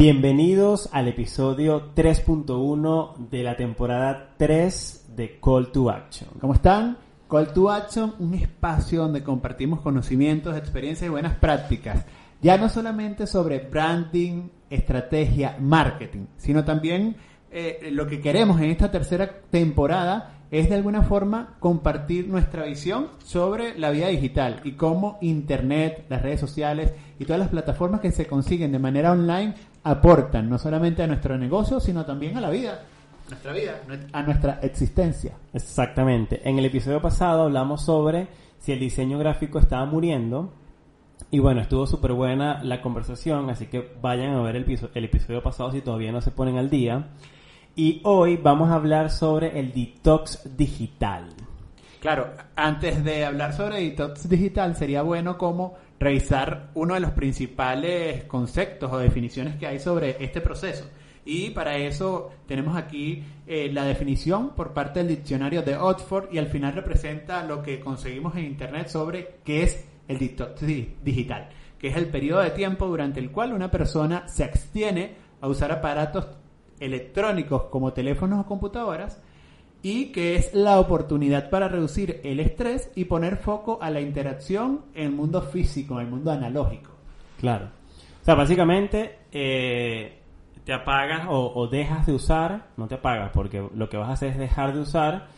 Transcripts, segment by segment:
Bienvenidos al episodio 3.1 de la temporada 3 de Call to Action. ¿Cómo están? Call to Action, un espacio donde compartimos conocimientos, experiencias y buenas prácticas. Ya no solamente sobre branding, estrategia, marketing, sino también eh, lo que queremos en esta tercera temporada es de alguna forma compartir nuestra visión sobre la vida digital y cómo Internet, las redes sociales y todas las plataformas que se consiguen de manera online aportan no solamente a nuestro negocio, sino también a la vida, nuestra vida, a nuestra existencia. Exactamente. En el episodio pasado hablamos sobre si el diseño gráfico estaba muriendo. Y bueno, estuvo súper buena la conversación, así que vayan a ver el, el episodio pasado si todavía no se ponen al día. Y hoy vamos a hablar sobre el detox digital. Claro, antes de hablar sobre detox digital, sería bueno como revisar uno de los principales conceptos o definiciones que hay sobre este proceso. Y para eso tenemos aquí eh, la definición por parte del diccionario de Oxford y al final representa lo que conseguimos en Internet sobre qué es el detox digital, que es el periodo de tiempo durante el cual una persona se abstiene a usar aparatos electrónicos como teléfonos o computadoras y que es la oportunidad para reducir el estrés y poner foco a la interacción en el mundo físico, en el mundo analógico. Claro. O sea, básicamente eh, te apagas o, dejas de usar, no te apagas, porque lo que vas a hacer es dejar de usar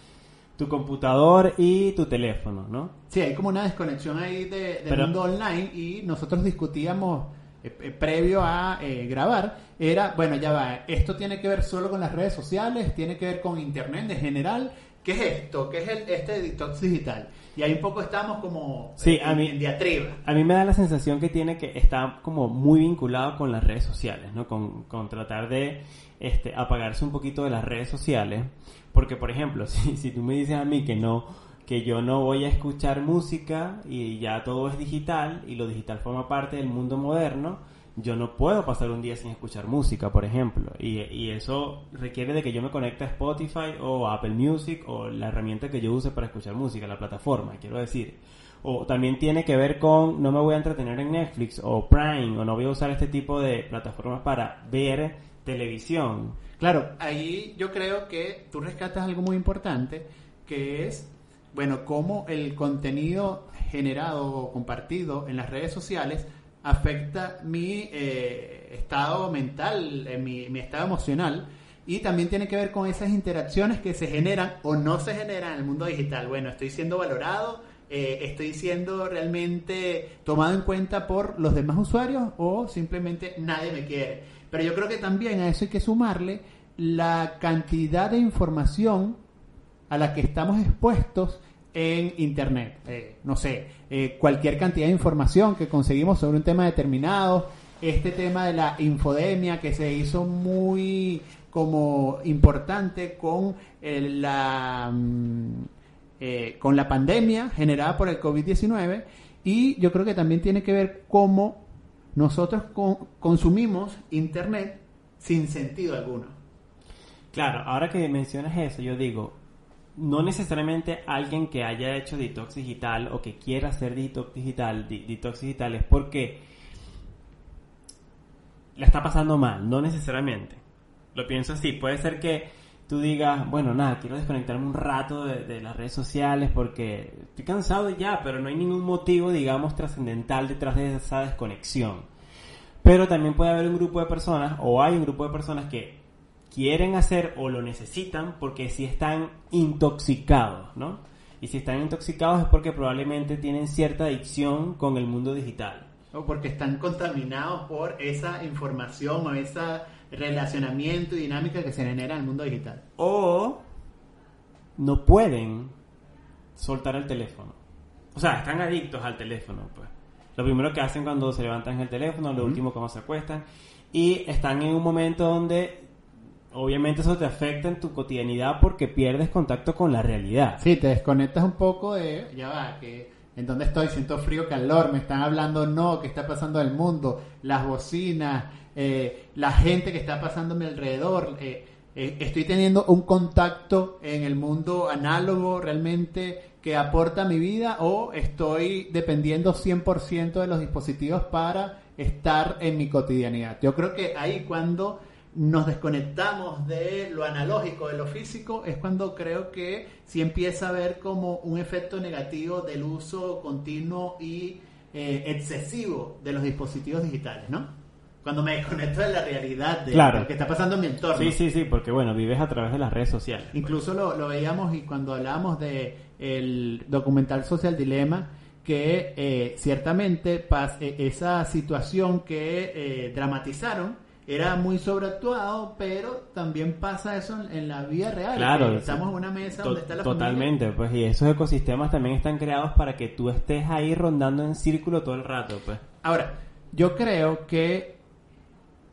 tu computador y tu teléfono, ¿no? Sí, hay como una desconexión ahí de, del mundo online y nosotros discutíamos eh, eh, previo a eh, grabar era, bueno, ya va, esto tiene que ver solo con las redes sociales, tiene que ver con Internet en general. ¿Qué es esto? ¿Qué es el, este detox digital? Y ahí un poco estamos como sí, a mí, diatriba. A mí me da la sensación que tiene que está como muy vinculado con las redes sociales, ¿no? Con, con tratar de este, apagarse un poquito de las redes sociales. Porque, por ejemplo, si, si tú me dices a mí que no que yo no voy a escuchar música y ya todo es digital y lo digital forma parte del mundo moderno, yo no puedo pasar un día sin escuchar música, por ejemplo. Y, y, eso requiere de que yo me conecte a Spotify o Apple Music o la herramienta que yo use para escuchar música, la plataforma, quiero decir. O también tiene que ver con no me voy a entretener en Netflix o Prime o no voy a usar este tipo de plataformas para ver televisión. Claro, ahí yo creo que tú rescatas algo muy importante, que es bueno, cómo el contenido generado o compartido en las redes sociales afecta mi eh, estado mental, eh, mi, estado emocional y también tiene que ver con esas interacciones que se generan o no se generan en el mundo digital. Bueno, estoy siendo valorado, eh, estoy siendo realmente tomado en cuenta por los demás usuarios o simplemente nadie me quiere. Pero yo creo que también a eso hay que sumarle la cantidad de información a la que estamos expuestos en Internet. Eh, no sé, eh, cualquier cantidad de información que conseguimos sobre un tema determinado, este tema de la infodemia que se hizo muy como importante con eh, la mm, con la pandemia generada por el COVID-19 y yo creo que también tiene que ver cómo nosotros consumimos Internet sin sentido alguno. Claro, ahora que mencionas eso, yo digo, no necesariamente alguien que haya hecho detox digital o que quiera hacer detox digital, detox digital es porque la está pasando mal, no necesariamente. Lo pienso así, puede ser que tú digas, bueno, nada, quiero desconectarme un rato de, de las redes sociales porque estoy cansado ya, pero no hay ningún motivo, digamos, trascendental detrás de esa desconexión. Pero también puede haber un grupo de personas, o hay un grupo de personas que quieren hacer o lo necesitan porque si están intoxicados, ¿no? Y si están intoxicados es porque probablemente tienen cierta adicción con el mundo digital. O porque están contaminados por esa información o ese relacionamiento y dinámica que se genera en el mundo digital. O no pueden soltar el teléfono. O sea, están adictos al teléfono, pues. Lo primero que hacen cuando se levantan es el teléfono, lo último cuando se acuestan. Y están en un momento donde obviamente eso te afecta en tu cotidianidad porque pierdes contacto con la realidad. Sí, te desconectas un poco de, ya va, que en dónde estoy, siento frío, calor, me están hablando no, qué está pasando el mundo, las bocinas, eh, la gente que está pasando a mi alrededor. Eh, eh, estoy teniendo un contacto en el mundo análogo realmente que aporta a mi vida o estoy dependiendo 100% de los dispositivos para estar en mi cotidianidad. Yo creo que ahí cuando nos desconectamos de lo analógico, de lo físico, es cuando creo que sí empieza a haber como un efecto negativo del uso continuo y eh, excesivo de los dispositivos digitales, ¿no? Cuando me desconecto de la realidad de lo que está pasando en mi entorno. Sí, sí, sí, porque bueno, vives a través de las redes sociales. Incluso lo, lo veíamos y cuando hablábamos de el documental Social Dilema, que eh, ciertamente eh, esa situación que eh, dramatizaron era muy sobreactuado, pero también pasa eso en, la vida real. Claro, estamos en una mesa donde está la Totalmente, pues y esos ecosistemas también están creados para que tú estés ahí rondando en círculo todo el rato, pues. Ahora, yo creo que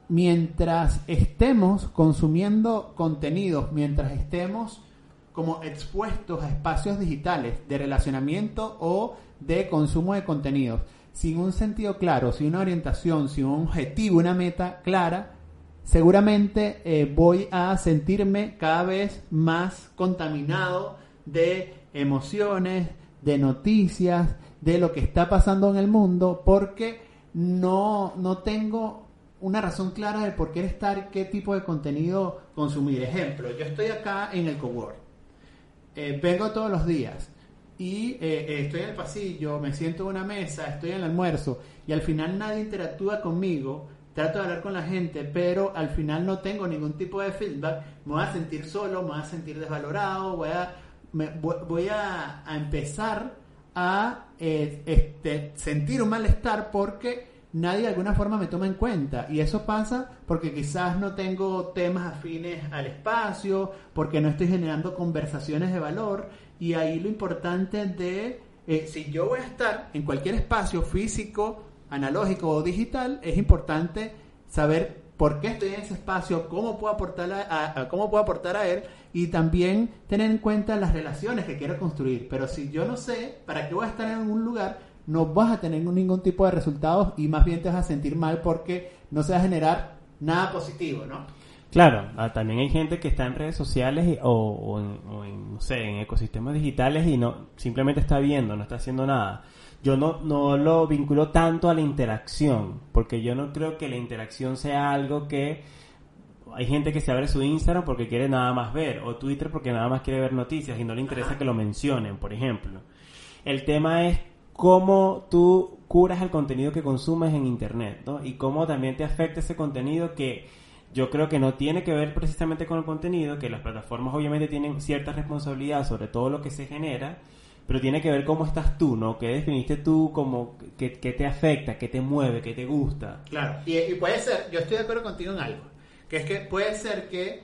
mientras estemos consumiendo contenidos, mientras estemos como expuestos a espacios digitales de relacionamiento o de consumo de contenidos, sin un sentido claro, sin una orientación, sin un objetivo, una meta clara, seguramente eh, voy a sentirme cada vez más contaminado de emociones, de noticias, de lo que está pasando en el mundo, porque no, no tengo una razón clara de por qué estar, qué tipo de contenido consumir. Ejemplo, yo estoy acá en el cowork, eh, vengo todos los días y eh, eh, estoy en el pasillo, me siento en una mesa, estoy en el almuerzo y al final nadie interactúa conmigo, trato de hablar con la gente, pero al final no tengo ningún tipo de feedback, me voy a sentir solo, me voy a sentir desvalorado, voy a, voy a, empezar a este, sentir un malestar porque nadie de alguna forma me toma en cuenta. Y eso pasa porque quizás no tengo temas afines al espacio, porque no estoy generando conversaciones de valor y ahí lo importante de, eh, si yo voy a estar en cualquier espacio físico, analógico o digital, es importante saber por qué estoy en ese espacio, cómo puedo aportar a, cómo puedo aportar a él y también tener en cuenta las relaciones que quiero construir. Pero si yo no sé para qué voy a estar en un lugar, no vas a tener ningún tipo de resultados y más bien te vas a sentir mal porque no se va a generar nada positivo, ¿no? Claro, ah, también hay gente que está en redes sociales o, en, no sé, en ecosistemas digitales y no simplemente está viendo, no está haciendo nada. Yo no, no lo vinculo tanto a la interacción, porque yo no creo que la interacción sea algo que hay gente que se abre su Instagram porque quiere nada más ver, o Twitter porque nada más quiere ver noticias y no le interesa que lo mencionen, por ejemplo. El tema es cómo tú curas el contenido que consumes en Internet, ¿no? Y cómo también te afecta ese contenido que yo creo que no tiene que ver precisamente con el contenido, que las plataformas obviamente tienen cierta responsabilidad sobre todo lo que se genera, pero tiene que ver cómo estás tú, ¿no? ¿Qué definiste tú como qué, te afecta, qué te mueve, qué te gusta? Claro, y, puede ser, yo estoy de acuerdo contigo en algo, que es que puede ser que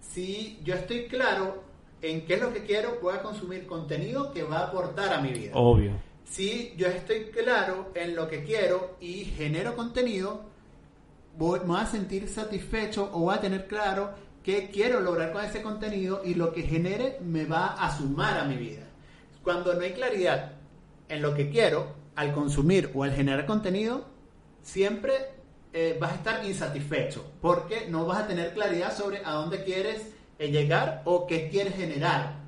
si yo estoy claro en qué es lo que quiero, voy a consumir contenido que va a aportar a mi vida. Obvio. Si yo estoy claro en lo que quiero y genero contenido, voy, me voy a sentir satisfecho o voy a tener claro qué quiero lograr con ese contenido y lo que genere me va a sumar a mi vida. Cuando no hay claridad en lo que quiero, al consumir o al generar contenido, siempre eh, vas a estar insatisfecho porque no vas a tener claridad sobre a dónde quieres eh, llegar o qué quieres generar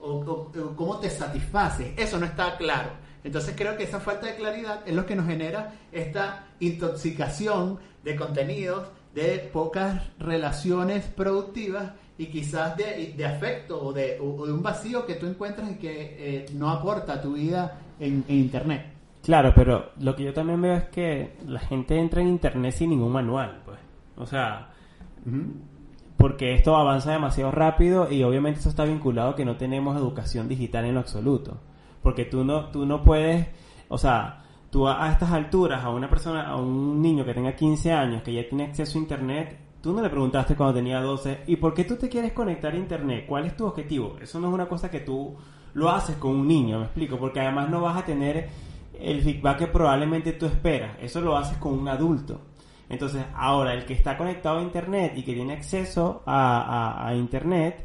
o, o cómo te satisface. Eso no está claro. Entonces creo que esa falta de claridad es lo que nos genera esta intoxicación de contenidos, de pocas relaciones productivas y quizás de, afecto o de, un vacío que tú encuentras y que eh, no aporta a tu vida en, Internet. Claro, pero lo que yo también veo es que la gente entra en Internet sin ningún manual, pues. O sea, porque esto avanza demasiado rápido y obviamente eso está vinculado a que no tenemos educación digital en lo absoluto. Porque tú no, tú no puedes, o sea, tú a, estas alturas, a una persona, a un niño que tenga 15 años, que ya tiene acceso a Internet, tú no le preguntaste cuando tenía 12, ¿y por qué tú te quieres conectar a Internet? ¿Cuál es tu objetivo? Eso no es una cosa que tú lo haces con un niño, me explico, porque además no vas a tener el feedback que probablemente tú esperas, eso lo haces con un adulto. Entonces, ahora, el que está conectado a Internet y que tiene acceso a, Internet,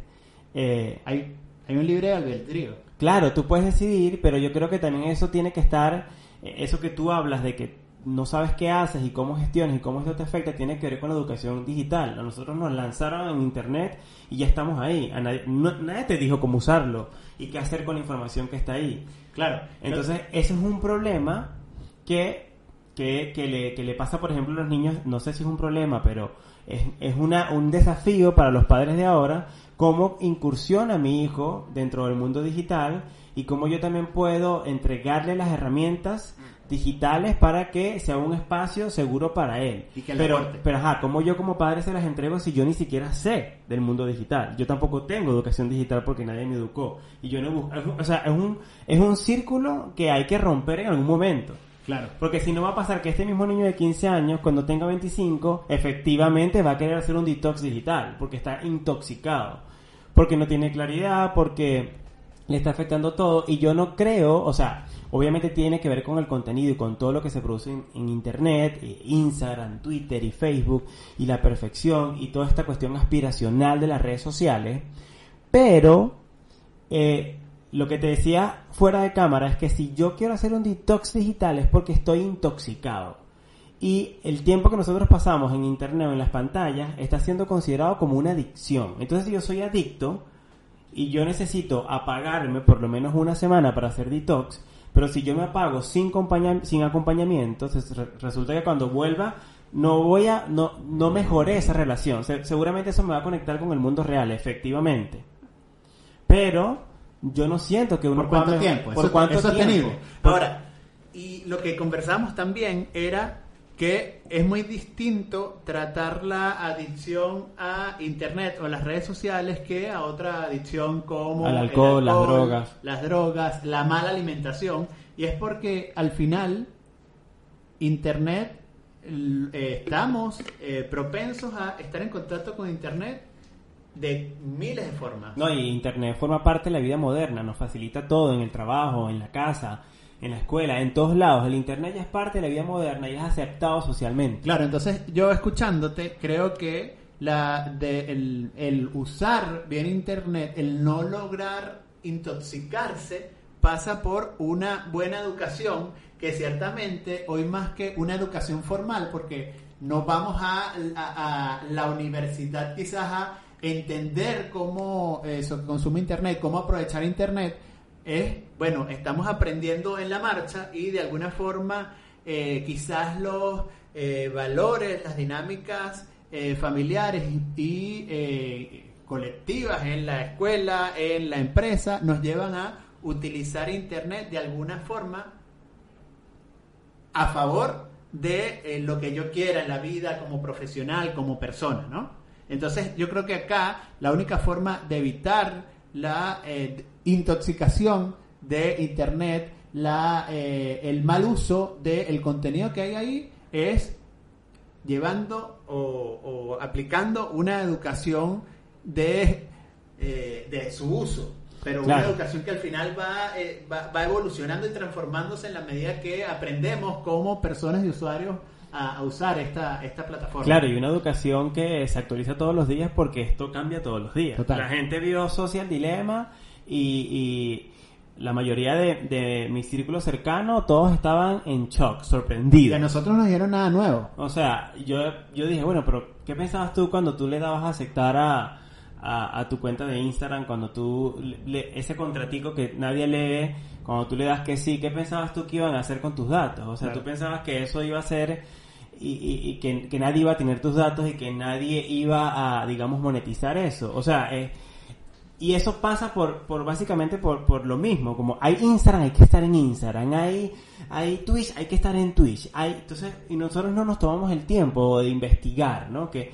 eh, hay, hay un libre albedrío. Claro, tú puedes decidir, pero yo creo que también eso tiene que estar eso que tú hablas de que no sabes qué haces y cómo gestionas y cómo esto te afecta tiene que ver con la educación digital. A nosotros nos lanzaron en internet y ya estamos ahí. nadie, te dijo cómo usarlo y qué hacer con la información que está ahí. Claro. Entonces, ese es un problema que que, que, le, que le pasa, por ejemplo, a los niños, no sé si es un problema, pero es, es una, un desafío para los padres de ahora, cómo incursiona mi hijo dentro del mundo digital y cómo yo también puedo entregarle las herramientas digitales para que sea un espacio seguro para él. Y que le pero, aporte. pero ajá, ¿cómo yo como padre se las entrego si yo ni siquiera sé del mundo digital? Yo tampoco tengo educación digital porque nadie me educó. Y yo no busco, o sea, es un, es un círculo que hay que romper en algún momento. Claro. Porque si no va a pasar que este mismo niño de 15 años, cuando tenga 25, efectivamente va a querer hacer un detox digital, porque está intoxicado, porque no tiene claridad, porque le está afectando todo, y yo no creo, o sea, obviamente tiene que ver con el contenido y con todo lo que se produce en, Internet, Instagram, Twitter y Facebook, y la perfección, y toda esta cuestión aspiracional de las redes sociales, pero eh, lo que te decía fuera de cámara es que si yo quiero hacer un detox digital es porque estoy intoxicado. Y el tiempo que nosotros pasamos en internet o en las pantallas está siendo considerado como una adicción. Entonces, si yo soy adicto y yo necesito apagarme por lo menos una semana para hacer detox, pero si yo me apago sin, sin acompañamiento, resulta que cuando vuelva no voy a, no, no mejoré esa relación. Se- seguramente eso me va a conectar con el mundo real, efectivamente. Pero yo no siento que uno ¿Por cuánto tiempo? ¿Por Eso- cuánto eso es tiempo? Ahora, y lo que conversamos también era que es muy distinto tratar la adicción a internet o las redes sociales que a otra adicción como Al el alcohol, las drogas. las drogas, la mala alimentación y es porque al final internet eh, estamos eh, propensos a estar en contacto con internet de miles de formas. No, y Internet forma parte de la vida moderna, nos facilita todo en el trabajo, en la casa, en la escuela, en todos lados. El Internet ya es parte de la vida moderna y es aceptado socialmente. Claro, entonces yo escuchándote creo que la de el, el usar bien internet, el no lograr intoxicarse pasa por una buena educación que ciertamente hoy más que una educación formal porque no vamos a, a- a la universidad quizás a entender cómo eh, se consume internet, cómo aprovechar internet es, bueno, estamos aprendiendo en la marcha y de alguna forma eh, quizás los eh, valores, las dinámicas eh, familiares y, eh, colectivas en la escuela, en la empresa, nos llevan a utilizar Internet de alguna forma a favor de eh, lo que yo quiera en la vida como profesional, como persona, ¿no? Entonces yo creo que acá la única forma de evitar la eh, intoxicación de Internet, la, eh, el mal uso del contenido que hay ahí es llevando o, o aplicando una educación de, eh, de su uso. Pero una educación que al final va, eh, va, va evolucionando y transformándose en la medida que aprendemos como personas y usuarios a, a usar esta, esta plataforma. Claro, y una educación que se actualiza todos los días porque esto cambia todos los días. Total. La gente vio Social Dilemma y, y la mayoría de, de mi círculo cercano, todos estaban en shock, Y a sorprendidos. nosotros no dieron nada nuevo. O sea, yo, yo dije, bueno, pero ¿qué pensabas tú cuando tú le dabas a aceptar a, a, a tu cuenta de Instagram, cuando tú, le- le- ese contratico que nadie lee, cuando tú le das que sí, ¿qué pensabas tú que iban a hacer con tus datos? O sea, Claro. tú pensabas que eso iba a ser y, y- y que, que nadie iba a tener tus datos y que nadie iba a, digamos, monetizar eso. O sea, eh, y eso pasa por, por básicamente por, por lo mismo, como hay Instagram, hay que estar en Instagram, hay, hay Twitch, hay que estar en Twitch, hay, entonces, y nosotros no nos tomamos el tiempo de investigar, ¿no? Que,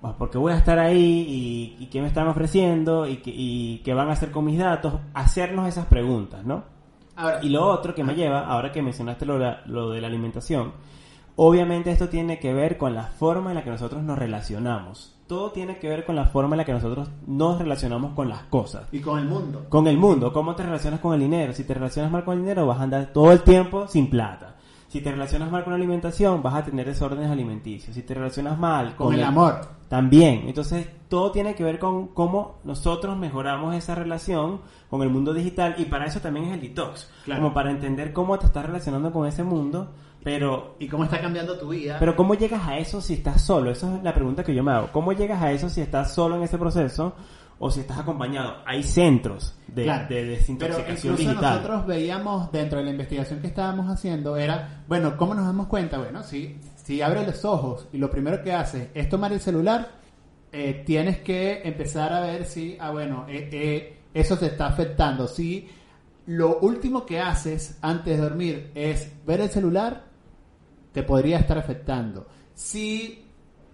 bueno, porque voy a estar ahí y, y qué me están ofreciendo y, que- y qué van a hacer con mis datos, hacernos esas preguntas, ¿no? Ahora, Y lo otro que me lleva, ahora que mencionaste lo, lo de la alimentación, obviamente esto tiene que ver con la forma en la que nosotros nos relacionamos. Todo tiene que ver con la forma en la que nosotros nos relacionamos con las cosas. y con el mundo. Con el mundo, cómo te relacionas con el dinero. Si te relacionas mal con el dinero, vas a andar todo el tiempo sin plata. Si te relacionas mal con la alimentación, vas a tener desórdenes alimenticios. Si te relacionas mal Con el amor. también. Entonces, todo tiene que ver con cómo nosotros mejoramos esa relación con el mundo digital y para eso también es el detox. Claro. Como para entender cómo te estás relacionando con ese mundo, pero Y cómo está cambiando tu vida. pero ¿cómo llegas a eso si estás solo? Esa es la pregunta que yo me hago. ¿Cómo llegas a eso si estás solo en ese proceso? o si estás acompañado. Hay centros de, Claro. de Pero desintoxicación incluso digital. nosotros veíamos dentro de la investigación que estábamos haciendo era, bueno, ¿cómo nos damos cuenta? Bueno, si, si abres los ojos y lo primero que haces es tomar el celular, eh, tienes que empezar a ver si, ah, bueno, eh, eh, eso te está afectando. Si lo último que haces antes de dormir es ver el celular, te podría estar afectando. Si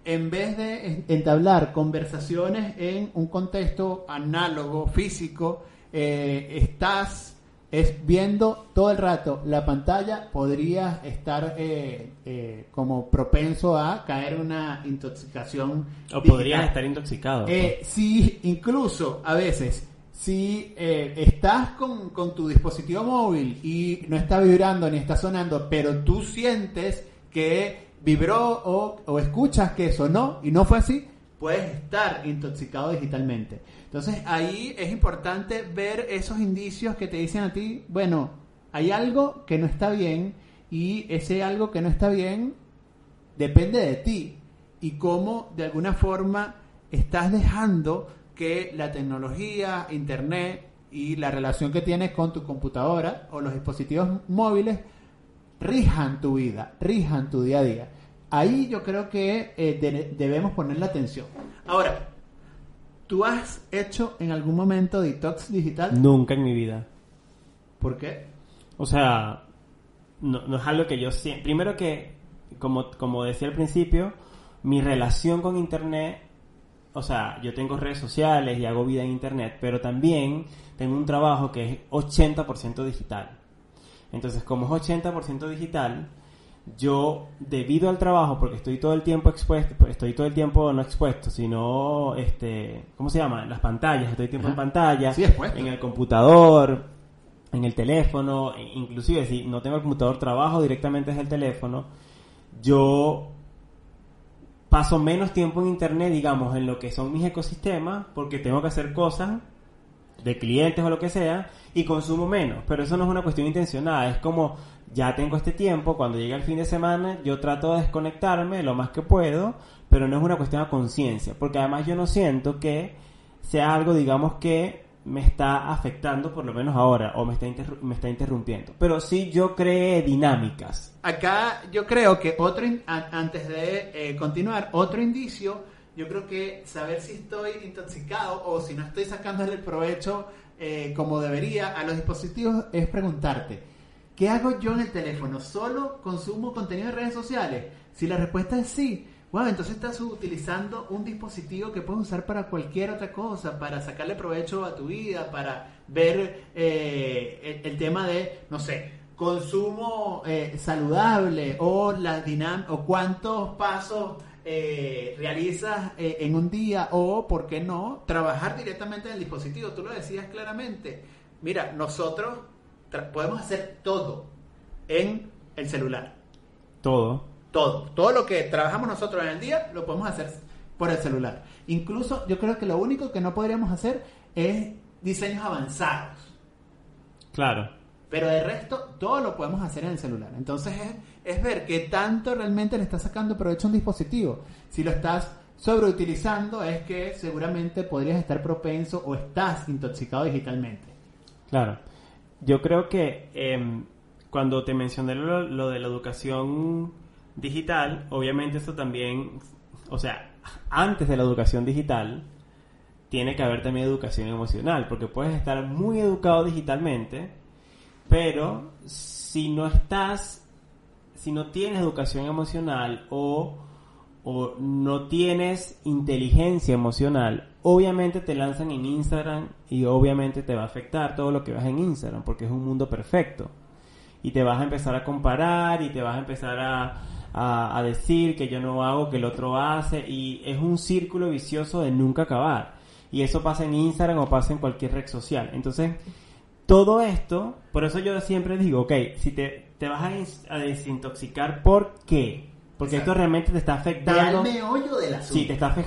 en vez de entablar conversaciones en un contexto análogo, físico, eh, estás es viendo todo el rato la pantalla, podrías estar eh, eh, como propenso a caer en una intoxicación. O digital. podrías estar intoxicado. Eh, si incluso a veces, si eh, estás con, con tu dispositivo móvil y no está vibrando ni está sonando, pero tú sientes que vibró o, o escuchas que sonó y no fue así, puedes estar intoxicado digitalmente. Entonces ahí es importante ver esos indicios que te dicen a ti, bueno, hay algo que no está bien y ese algo que no está bien depende de ti y cómo de alguna forma estás dejando que la tecnología, internet y la relación que tienes con tu computadora o los dispositivos móviles rijan tu vida, rijan tu día a día. Ahí yo creo que eh, de- debemos ponerle atención. Ahora, ¿tú has hecho en algún momento detox digital? Nunca en mi vida. ¿Por qué? O sea, no, no es algo que yo siento. Primero que, como, como decía al principio, mi relación con Internet, o sea, yo tengo redes sociales y hago vida en Internet, pero también tengo un trabajo que es 80% digital. Entonces, como es 80% digital, yo, debido al trabajo, porque estoy todo el tiempo expuesto, pues, estoy todo el tiempo no expuesto, sino, este, ¿cómo se llama? Las pantallas, estoy tiempo en pantalla, Sí, en el computador, en el teléfono, inclusive si no tengo el computador, trabajo directamente desde el teléfono, yo paso menos tiempo en internet, digamos, en lo que son mis ecosistemas, porque tengo que hacer cosas de clientes o lo que sea, y consumo menos. Pero eso no es una cuestión intencionada, es como ya tengo este tiempo, cuando llega el fin de semana, yo trato de desconectarme lo más que puedo, pero no es una cuestión de conciencia, porque además yo no siento que sea algo, digamos, que me está afectando, por lo menos ahora, o me está, me está interrumpiendo. Pero sí yo creé dinámicas. Acá yo creo que otro, antes de eh, continuar, otro indicio, yo creo que saber si estoy intoxicado o si no estoy sacándole el provecho eh, como debería a los dispositivos es preguntarte, ¿qué hago yo en el teléfono? ¿Solo consumo contenido de redes sociales? Si la respuesta es sí, bueno, entonces estás utilizando un dispositivo que puedes usar para cualquier otra cosa, para sacarle provecho a tu vida, para ver eh, el, tema de, no sé, consumo eh, saludable o la dinam o cuántos pasos eh, realizas eh, en un día o, ¿por qué no?, trabajar directamente en el dispositivo. Tú lo decías claramente. Mira, nosotros podemos hacer todo en el celular. Todo. Todo. Todo lo que trabajamos nosotros en el día lo podemos hacer por el celular. Incluso yo creo que lo único que no podríamos hacer es diseños avanzados. Claro. Pero de resto, todo lo podemos hacer en el celular. Entonces es, es ver qué tanto realmente le estás sacando provecho a un dispositivo. Si lo estás sobreutilizando, es que seguramente podrías estar propenso o estás intoxicado digitalmente. Claro. Yo creo que em, cuando te mencioné lo, lo de la educación digital, obviamente eso también, o sea, antes de la educación digital, tiene que haber también educación emocional, porque puedes estar muy educado digitalmente, pero si no estás, si no tienes educación emocional o, o no tienes inteligencia emocional, obviamente te lanzan en Instagram y obviamente te va a afectar todo lo que ves en Instagram, porque es un mundo perfecto. Y te vas a empezar a comparar y te vas a empezar a, a, a decir que yo no hago, que el otro hace, y es un círculo vicioso de nunca acabar. Y eso pasa en Instagram o pasa en cualquier red social. Entonces, todo esto, por eso yo siempre digo, ok, si te, te vas a, desintoxicar, ¿por qué? Porque Exacto. esto realmente te está afectando. meollo del Sí, te está, te,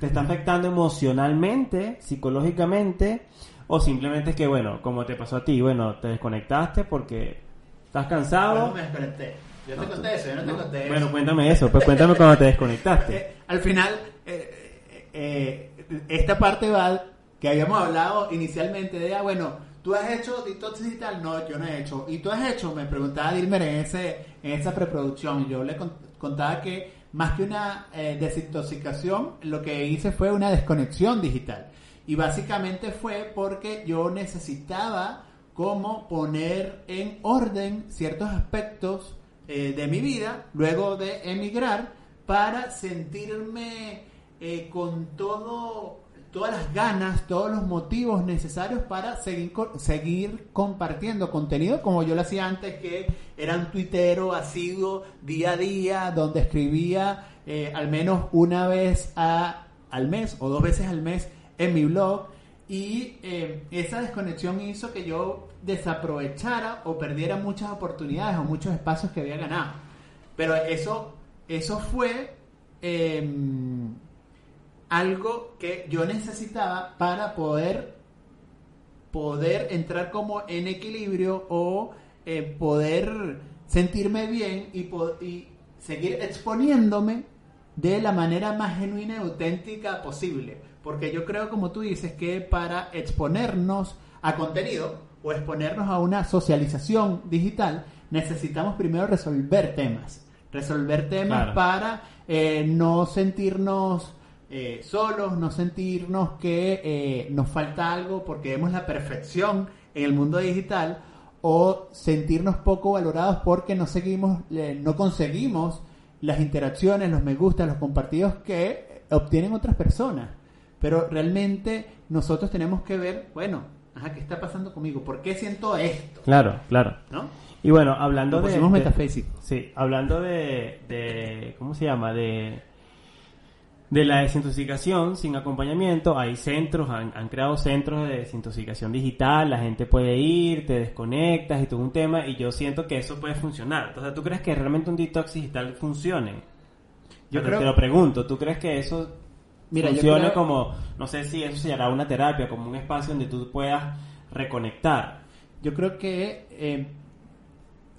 te está afectando emocionalmente, psicológicamente, o simplemente es que, bueno, como te pasó a ti, bueno, te desconectaste porque estás cansado. me desconecté. Yo te conté eso, yo no te conté Bueno, eso. cuéntame eso, pues cuéntame cuando te desconectaste. Eh, al final, eh, eh, esta parte va que habíamos hablado inicialmente de, ah, bueno, tú has hecho detox digital, no, yo no he hecho. Y tú has hecho, me preguntaba Dilmer en, ese, en esa preproducción, yo le contaba que más que una desintoxicación, lo que hice fue una desconexión digital. Y básicamente fue porque yo necesitaba como poner en orden ciertos aspectos eh, de mi vida luego de emigrar para sentirme eh, con todo todas las ganas, todos los motivos necesarios para seguir, seguir compartiendo contenido como yo lo hacía antes, que era un tuitero asiduo día a día, donde escribía eh, al menos una vez a, al mes o dos veces al mes en mi blog. Y eh, esa desconexión hizo que yo desaprovechara o perdiera muchas oportunidades o muchos espacios que había ganado. Pero eso, eso fue em, algo que yo necesitaba para poder, poder entrar como en equilibrio o eh, poder sentirme bien y, y seguir exponiéndome de la manera más genuina y auténtica posible. Porque yo creo, como tú dices, que para exponernos a contenido o exponernos a una socialización digital, necesitamos primero resolver temas. Resolver temas para eh, no sentirnos eh, solos, no sentirnos que eh, nos falta algo porque vemos la perfección en el mundo digital o sentirnos poco valorados porque no seguimos, no conseguimos las interacciones, los me gusta, los compartidos que obtienen otras personas. Pero realmente nosotros tenemos que ver, bueno, ajá, ¿qué está pasando conmigo? ¿Por qué siento esto? Claro, claro. ¿No? Y bueno, hablando de, de, Sí, hablando de, de, ¿cómo se llama? De de la desintoxicación sin acompañamiento. Hay centros, han, creado centros de desintoxicación digital, la gente puede ir, te desconectas y todo un tema, y yo siento que eso puede funcionar. Entonces, ¿tú crees que realmente un detox digital funcione? Yo creo... te lo pregunto, ¿tú crees que eso Mira, funcione como, no sé si eso se hará una terapia, como un espacio donde tú puedas reconectar? Yo creo que eh,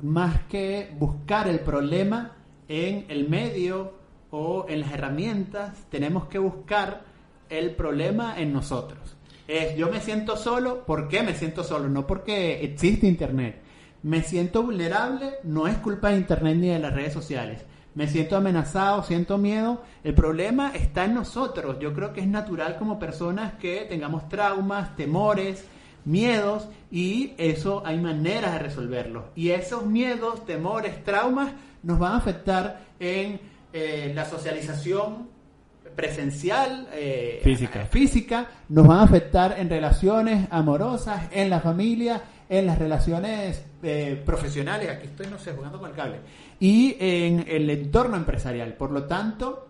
más que buscar el problema en el medio o en las herramientas tenemos que buscar el problema en nosotros. Es, yo me siento solo, ¿por qué me siento solo? No porque existe Internet. Me siento vulnerable, no es culpa de Internet ni de las redes sociales. Me siento amenazado, siento miedo. El problema está en nosotros. Yo creo que es natural como personas que tengamos traumas, temores, miedos y eso hay maneras de resolverlo. Y esos miedos, temores, traumas nos van a afectar en eh, la socialización presencial, eh, física. física, nos van a afectar en relaciones amorosas, en la familia, en las relaciones eh, profesionales, aquí estoy, no sé, jugando con el cable, y en el entorno empresarial. Por lo tanto,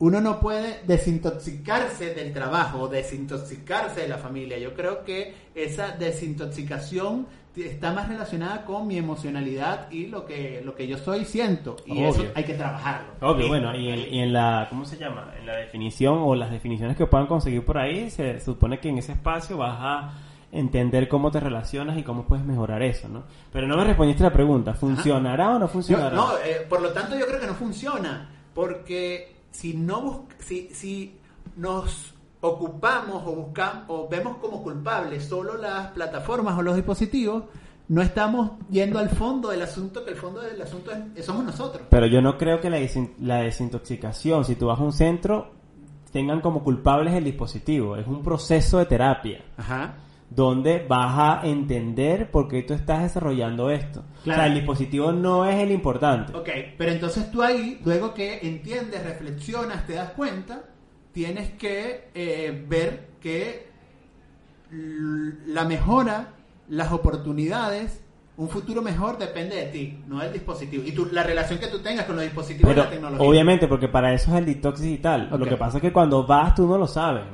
uno no puede desintoxicarse del trabajo desintoxicarse de la familia. Yo creo que esa desintoxicación está más relacionada con mi emocionalidad y lo que lo que yo soy siento y eso hay que trabajarlo obvio bueno y en, y en, la cómo se llama en la definición o las definiciones que puedan conseguir por ahí se supone que en ese espacio vas a entender cómo te relacionas y cómo puedes mejorar eso no pero no me respondiste la pregunta funcionará o no funcionará no eh, por lo tanto yo creo que no funciona porque si no si si nos ocupamos o buscamos o vemos como culpables solo las plataformas o los dispositivos, no estamos yendo al fondo del asunto, que el fondo del asunto somos nosotros. Pero yo no creo que la, la desintoxicación, si tú vas a un centro, tengan como culpables el dispositivo. Es un proceso de terapia. Ajá. Donde vas a entender por qué tú estás desarrollando esto. O sea, el dispositivo no es el importante. Ok, pero entonces tú ahí, luego que entiendes, reflexionas, te das cuenta, tienes que eh, ver que la mejora, las oportunidades, un futuro mejor depende de ti, no del dispositivo. Y tu, la relación que tú tengas con los dispositivos y la tecnología. Obviamente, porque para eso es el detox digital. Lo que pasa es que cuando vas tú no lo sabes.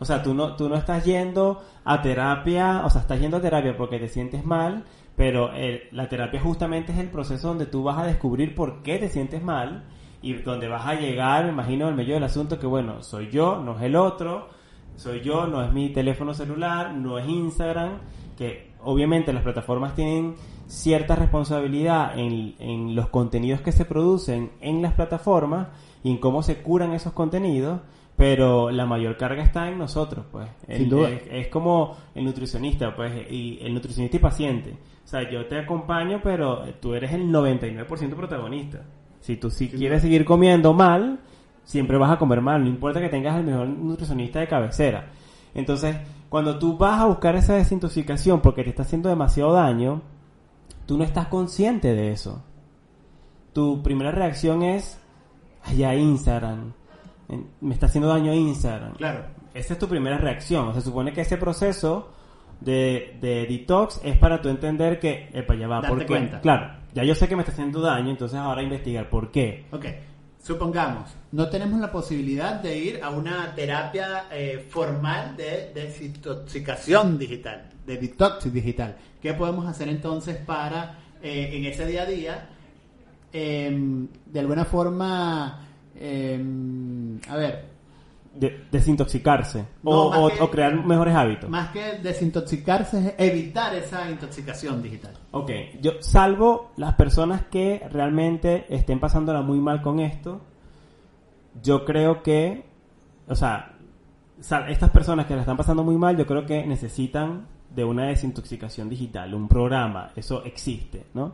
O sea, tú no, tú no estás yendo a terapia, o sea, estás yendo a terapia porque te sientes mal, pero la terapia justamente es el proceso donde tú vas a descubrir por qué te sientes mal y donde vas a llegar, me imagino, al medio del asunto que, bueno, soy yo, no es el otro, soy yo, no es mi teléfono celular, no es Instagram, que obviamente las plataformas tienen cierta responsabilidad en, en los contenidos que se producen en las plataformas y en cómo se curan esos contenidos, pero la mayor carga está en nosotros, pues. Sin El- duda. Es, es como el nutricionista, pues, y el nutricionista y paciente. O sea, yo te acompaño, pero tú eres el 99% protagonista. Si tú sí quieres seguir comiendo mal, siempre vas a comer mal, no importa que tengas el mejor nutricionista de cabecera. Entonces, cuando tú vas a buscar esa desintoxicación porque te está haciendo demasiado daño, tú no estás consciente de eso. Tu primera reacción es, ya Instagram, me está haciendo daño Instagram. Claro. Esa es tu primera reacción. Se supone que ese proceso de, de detox es para tú entender que, epa, ya va, Darte ¿por qué? cuenta. Claro, ya yo sé que me está haciendo daño, entonces ahora investigar por qué. Ok, supongamos, no tenemos la posibilidad de ir a una terapia eh, formal de desintoxicación digital, de detox digital. ¿Qué podemos hacer entonces para, eh, en ese día a día, em, de alguna forma, em, a ver, De- desintoxicarse No, o, más o- que- o crear mejores hábitos. más que desintoxicarse, es evitar esa intoxicación digital? Ok, yo salvo las personas que realmente estén pasándola muy mal con esto, yo creo que, o sea, estas personas que la están pasando muy mal, yo creo que necesitan de una desintoxicación digital, un programa, eso existe, ¿no?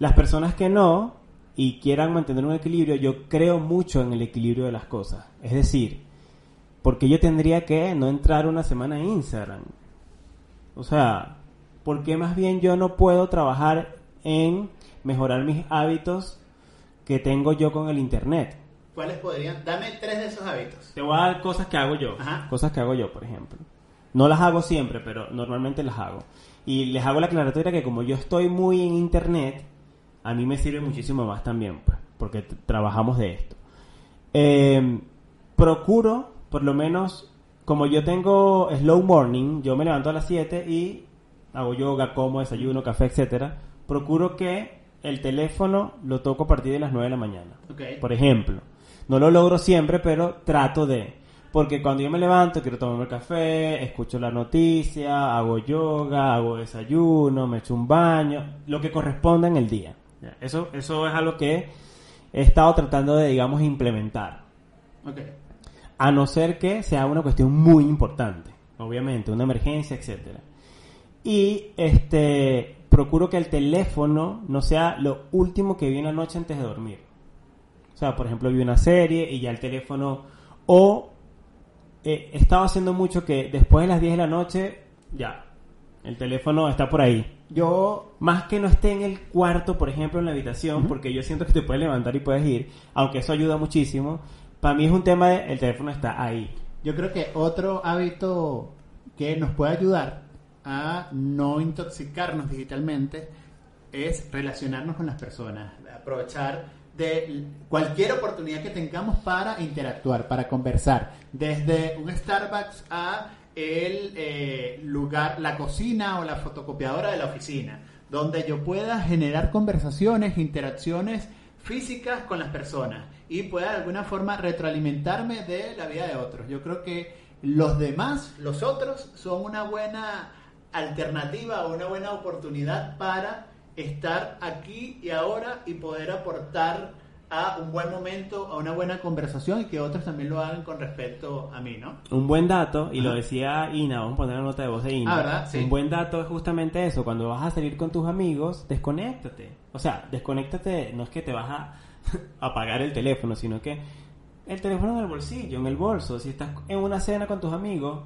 Las personas que no y quieran mantener un equilibrio, yo creo mucho en el equilibrio de las cosas. Es decir, porque yo tendría que no entrar una semana en Instagram. O sea, ¿por qué más bien yo no puedo trabajar en mejorar mis hábitos que tengo yo con el internet? ¿Cuáles podrían? Dame tres de esos hábitos. Te voy a dar cosas que hago yo. Ajá. Cosas que hago yo, por ejemplo. No las hago siempre, pero normalmente las hago. Y les hago la aclaratoria que como yo estoy muy en internet, a mí me sirve muchísimo más también, pues, porque trabajamos de esto. Eh, procuro, por lo menos, como yo tengo slow morning, yo me levanto a las 7 y hago yoga, como, desayuno, café, etcétera. Procuro que el teléfono lo toco a partir de las 9 de la mañana. Ok. Por ejemplo. No lo logro siempre, pero trato de. Porque cuando yo me levanto, quiero tomarme el café, escucho la noticia, hago yoga, hago desayuno, me echo un baño, lo que corresponda en el día. Eso, eso es algo que he estado tratando de, digamos, implementar. A no ser que sea una cuestión muy importante, obviamente, una emergencia, etcétera. Y este procuro que el teléfono no sea lo último que vi una noche antes de dormir. O sea, por ejemplo, vi una serie y ya el teléfono o eh, he estado haciendo mucho que después de las 10 de la noche ya el teléfono está por ahí. Yo Más que no esté en el cuarto, por ejemplo, en la habitación, porque yo siento que te puedes levantar y puedes ir, aunque eso ayuda muchísimo. Para mí es un tema de el teléfono está ahí. Yo creo que otro hábito que nos puede ayudar a no intoxicarnos digitalmente es relacionarnos con las personas, aprovechar de cualquier oportunidad que tengamos para interactuar, para conversar, desde un Starbucks a el eh, lugar, la cocina o la fotocopiadora de la oficina, donde yo pueda generar conversaciones, interacciones físicas con las personas y pueda de alguna forma retroalimentarme de la vida de otros. Yo creo que los demás, los otros, son una buena alternativa o una buena oportunidad para estar aquí y ahora y poder aportar a un buen momento, a una buena conversación y que otros también lo hagan con respecto a mí, ¿no? Un buen dato, y lo decía Ina, vamos a poner la nota de voz de Ina. Ah, ¿verdad? Sí. Un buen dato es justamente eso, cuando vas a salir con tus amigos, desconéctate. O sea, desconéctate, no es que te vas a apagar el teléfono, sino que el teléfono en el bolsillo, en el bolso. Si estás en una cena con tus amigos,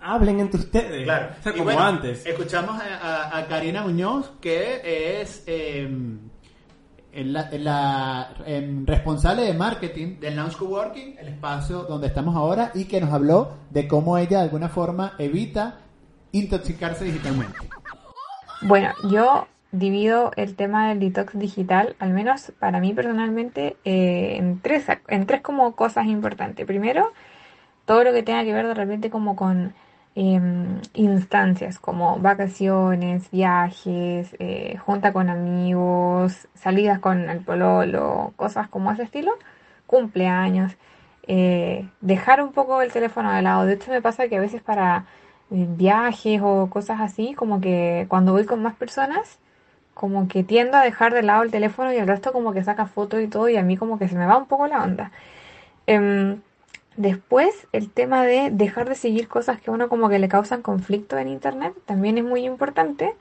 hablen entre ustedes. O sea, Y como bueno, antes. Escuchamos a, a- a Karina Muñoz, que es eh, en la, responsable de marketing del Lounge Coworking, el espacio donde estamos ahora, y que nos habló de cómo ella de alguna forma evita intoxicarse digitalmente. Bueno, yo divido el tema del detox digital, al menos para mí personalmente, eh, en tres, en tres como cosas importantes. Primero, todo lo que tenga que ver de repente como con em, instancias, como vacaciones, viajes, eh, junta con amigos, salidas con el pololo, cosas como ese estilo, cumpleaños, eh, dejar un poco el teléfono de lado. De hecho, me pasa que a veces para eh, viajes o cosas así, como que cuando voy con más personas, como que tiendo a dejar de lado el teléfono y el resto como que saca fotos y todo y a mí como que se me va un poco la onda. Después, el tema de dejar de seguir cosas que a uno como que le causan conflicto en Internet también es muy importante.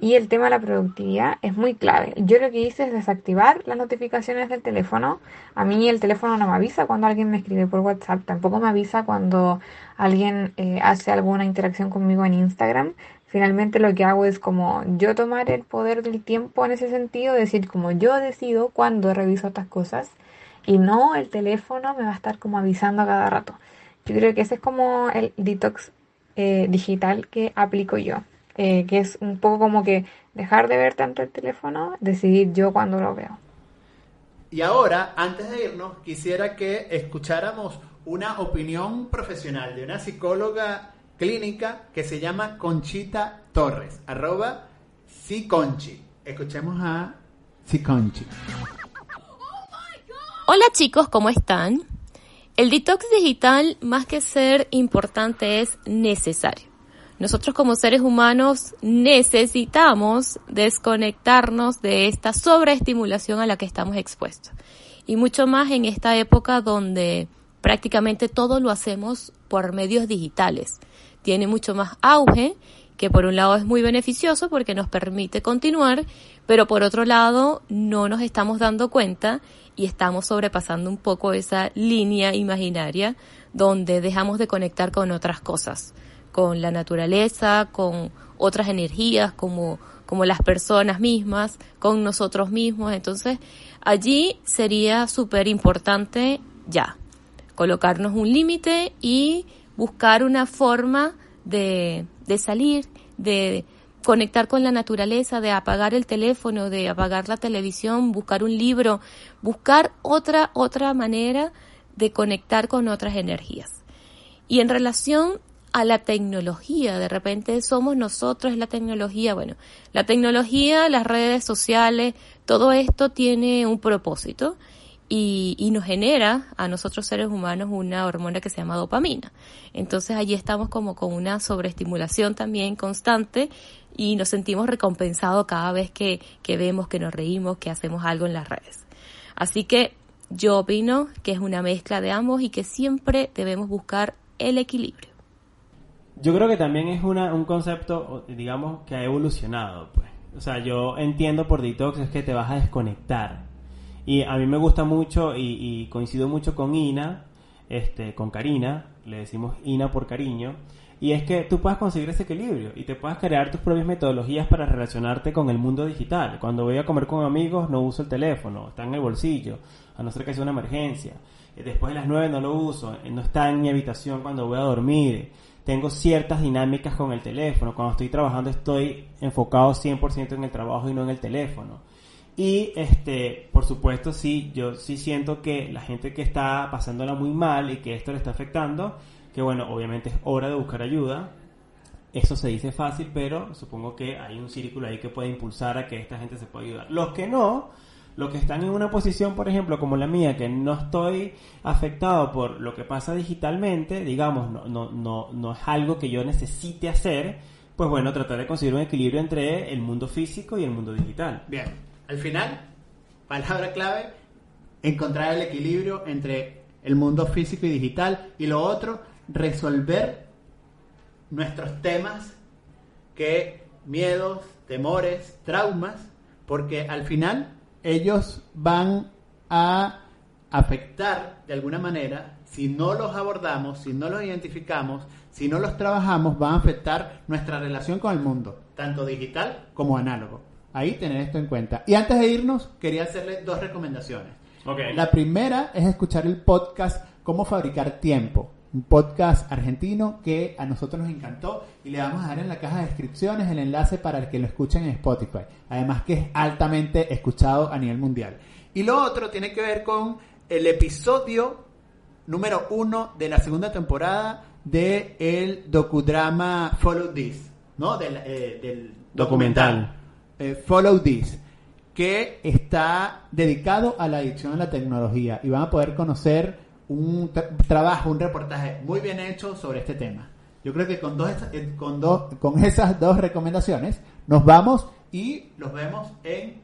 Y el tema de la productividad es muy clave. Yo lo que hice es desactivar las notificaciones del teléfono. A mí el teléfono no me avisa cuando alguien me escribe por WhatsApp. Tampoco me avisa cuando alguien eh, hace alguna interacción conmigo en Instagram. Finalmente lo que hago es como yo tomar el poder del tiempo en ese sentido, decir como yo decido cuándo reviso estas cosas y no el teléfono me va a estar como avisando a cada rato. Yo creo que ese es como el detox eh, digital que aplico yo. Eh, que es un poco como que dejar de ver tanto el teléfono, decidir yo cuando lo veo. Y ahora, antes de irnos, quisiera que escucháramos una opinión profesional de una psicóloga clínica que se llama Conchita Torres, arroba Siconchi. Escuchemos a Siconchi. Hola chicos, ¿cómo están? El detox digital, más que ser importante, es necesario. Nosotros como seres humanos necesitamos desconectarnos de esta sobreestimulación a la que estamos expuestos. Y mucho más en esta época donde prácticamente todo lo hacemos por medios digitales. Tiene mucho más auge, que por un lado es muy beneficioso porque nos permite continuar, pero por otro lado no nos estamos dando cuenta y estamos sobrepasando un poco esa línea imaginaria donde dejamos de conectar con otras cosas con la naturaleza, con otras energías como, como las personas mismas, con nosotros mismos. Entonces, allí sería súper importante ya colocarnos un límite y buscar una forma de, de salir, de conectar con la naturaleza, de apagar el teléfono, de apagar la televisión, buscar un libro, buscar otra, otra manera de conectar con otras energías. Y en relación a la tecnología. De repente somos nosotros la tecnología. Bueno, la tecnología, las redes sociales, todo esto tiene un propósito y, y, nos genera a nosotros seres humanos una hormona que se llama dopamina. Entonces allí estamos como con una sobreestimulación también constante y nos sentimos recompensados cada vez que, que vemos, que nos reímos, que hacemos algo en las redes. Así que yo opino que es una mezcla de ambos y que siempre debemos buscar el equilibrio. Yo creo que también es una, un concepto, digamos, que ha evolucionado, pues. O sea, yo entiendo por detox es que te vas a desconectar. Y a mí me gusta mucho y, coincido mucho con Ina, este, con Karina, le decimos Ina por cariño, y es que tú puedas conseguir ese equilibrio y te puedas crear tus propias metodologías para relacionarte con el mundo digital. Cuando voy a comer con amigos no uso el teléfono, está en el bolsillo, a no ser que sea una emergencia. Después de las nueve no lo uso, no está en mi habitación cuando voy a dormir tengo ciertas dinámicas con el teléfono. Cuando estoy trabajando estoy enfocado 100% en el trabajo y no en el teléfono. Y este, por supuesto, sí, yo sí siento que la gente que está pasándola muy mal y que esto le está afectando, que bueno, obviamente es hora de buscar ayuda. Eso se dice fácil, pero supongo que hay un círculo ahí que puede impulsar a que esta gente se pueda ayudar. Los que no, los que están en una posición, por ejemplo, como la mía, que no estoy afectado por lo que pasa digitalmente, digamos, no, no, no, no es algo que yo necesite hacer, pues bueno, tratar de conseguir un equilibrio entre el mundo físico y el mundo digital. Bien, al final, palabra clave, encontrar el equilibrio entre el mundo físico y digital y lo otro, resolver nuestros temas que miedos, temores, traumas, porque al final ellos van a afectar de alguna manera, si no los abordamos, si no los identificamos, si no los trabajamos, van a afectar nuestra relación con el mundo, tanto digital como análogo. Ahí tener esto en cuenta. Y antes de irnos, quería hacerle dos recomendaciones. La primera es escuchar el podcast Cómo fabricar tiempo un podcast argentino que a nosotros nos encantó y le vamos a dar en la caja de descripciones el enlace para el que lo escuchen en Spotify. Además que es altamente escuchado a nivel mundial. Y lo otro tiene que ver con el episodio número uno de la segunda temporada de el docudrama Follow This, ¿no? Del, eh, documental, eh, Follow This que está dedicado a la adicción a la tecnología y van a poder conocer un trabajo, un reportaje muy bien hecho sobre este tema. Yo creo que con, dos, eh, con, dos, con esas dos recomendaciones nos vamos y los vemos en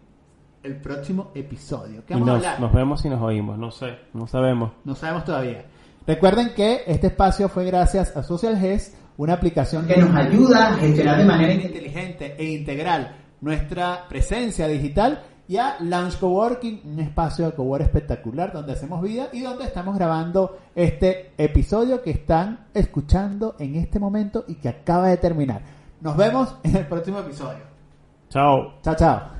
el próximo episodio. ¿Qué vamos nos, a hablar? Nos vemos y nos oímos, no sé, no sabemos. No sabemos todavía. Recuerden que este espacio fue gracias a Social GES, una aplicación que nos ayuda a gestionar de manera inteligente e integral nuestra presencia digital y a Launch Coworking, un espacio de cowork espectacular donde hacemos vida y donde estamos grabando este episodio que están escuchando en este momento y que acaba de terminar. Nos vemos en el próximo episodio. Chao. Chao, chao.